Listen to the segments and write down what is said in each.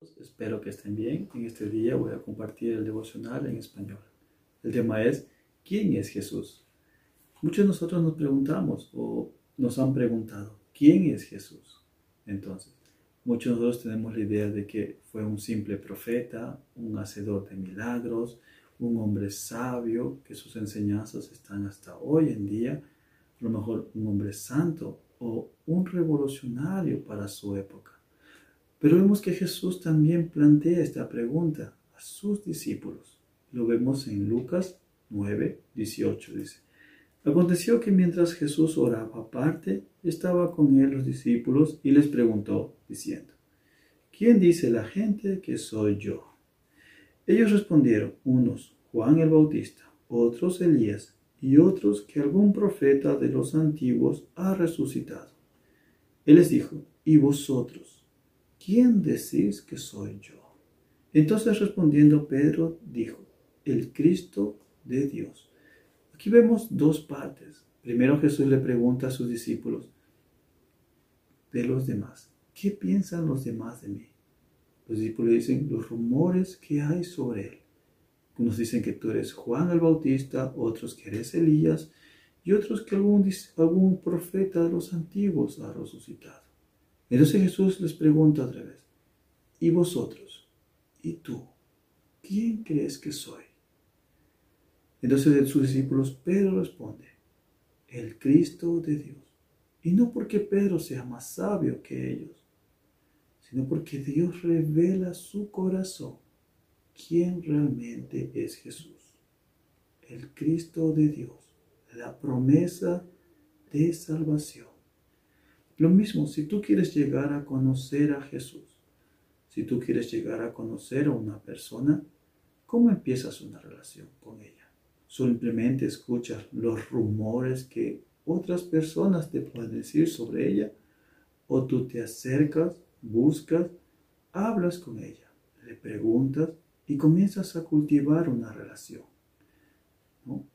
Espero que estén bien. En este día voy a compartir el devocional en español. El tema es ¿Quién es Jesús? Muchos de nosotros nos preguntamos o nos han preguntado ¿Quién es Jesús? Entonces, muchos de nosotros tenemos la idea de que fue un simple profeta, un hacedor de milagros, un hombre sabio, que sus enseñanzas están hasta hoy en día, a lo mejor un hombre santo o un revolucionario para su época. Pero vemos que Jesús también plantea esta pregunta a sus discípulos. Lo vemos en Lucas 9, 18. Dice, Aconteció que mientras Jesús oraba aparte, estaba con él los discípulos y les preguntó, diciendo, ¿quién dice la gente que soy yo? Ellos respondieron, unos Juan el Bautista, otros Elías y otros que algún profeta de los antiguos ha resucitado. Él les dijo, ¿y vosotros? ¿Quién decís que soy yo? Entonces respondiendo Pedro dijo, el Cristo de Dios. Aquí vemos dos partes. Primero Jesús le pregunta a sus discípulos de los demás, ¿qué piensan los demás de mí? Los discípulos dicen los rumores que hay sobre él. Unos dicen que tú eres Juan el Bautista, otros que eres Elías y otros que algún, algún profeta de los antiguos ha resucitado. Entonces Jesús les pregunta otra vez, ¿y vosotros? ¿Y tú? ¿Quién crees que soy? Entonces de sus discípulos Pedro responde, el Cristo de Dios. Y no porque Pedro sea más sabio que ellos, sino porque Dios revela su corazón quién realmente es Jesús. El Cristo de Dios, la promesa de salvación. Lo mismo, si tú quieres llegar a conocer a Jesús, si tú quieres llegar a conocer a una persona, ¿cómo empiezas una relación con ella? Simplemente escuchas los rumores que otras personas te pueden decir sobre ella, o tú te acercas, buscas, hablas con ella, le preguntas y comienzas a cultivar una relación.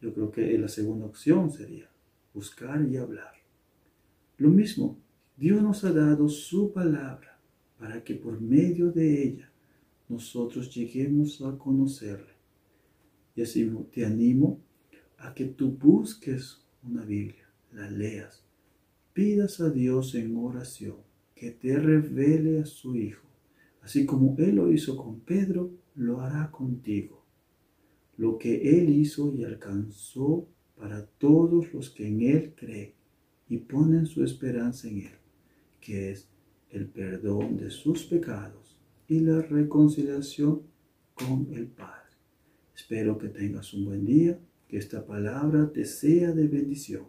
Yo creo que la segunda opción sería buscar y hablar. Lo mismo, Dios nos ha dado su palabra para que por medio de ella nosotros lleguemos a conocerle. Y así te animo a que tú busques una Biblia, la leas, pidas a Dios en oración que te revele a su Hijo. Así como Él lo hizo con Pedro, lo hará contigo. Lo que Él hizo y alcanzó para todos los que en Él creen y ponen su esperanza en Él que es el perdón de sus pecados y la reconciliación con el Padre. Espero que tengas un buen día, que esta palabra te sea de bendición.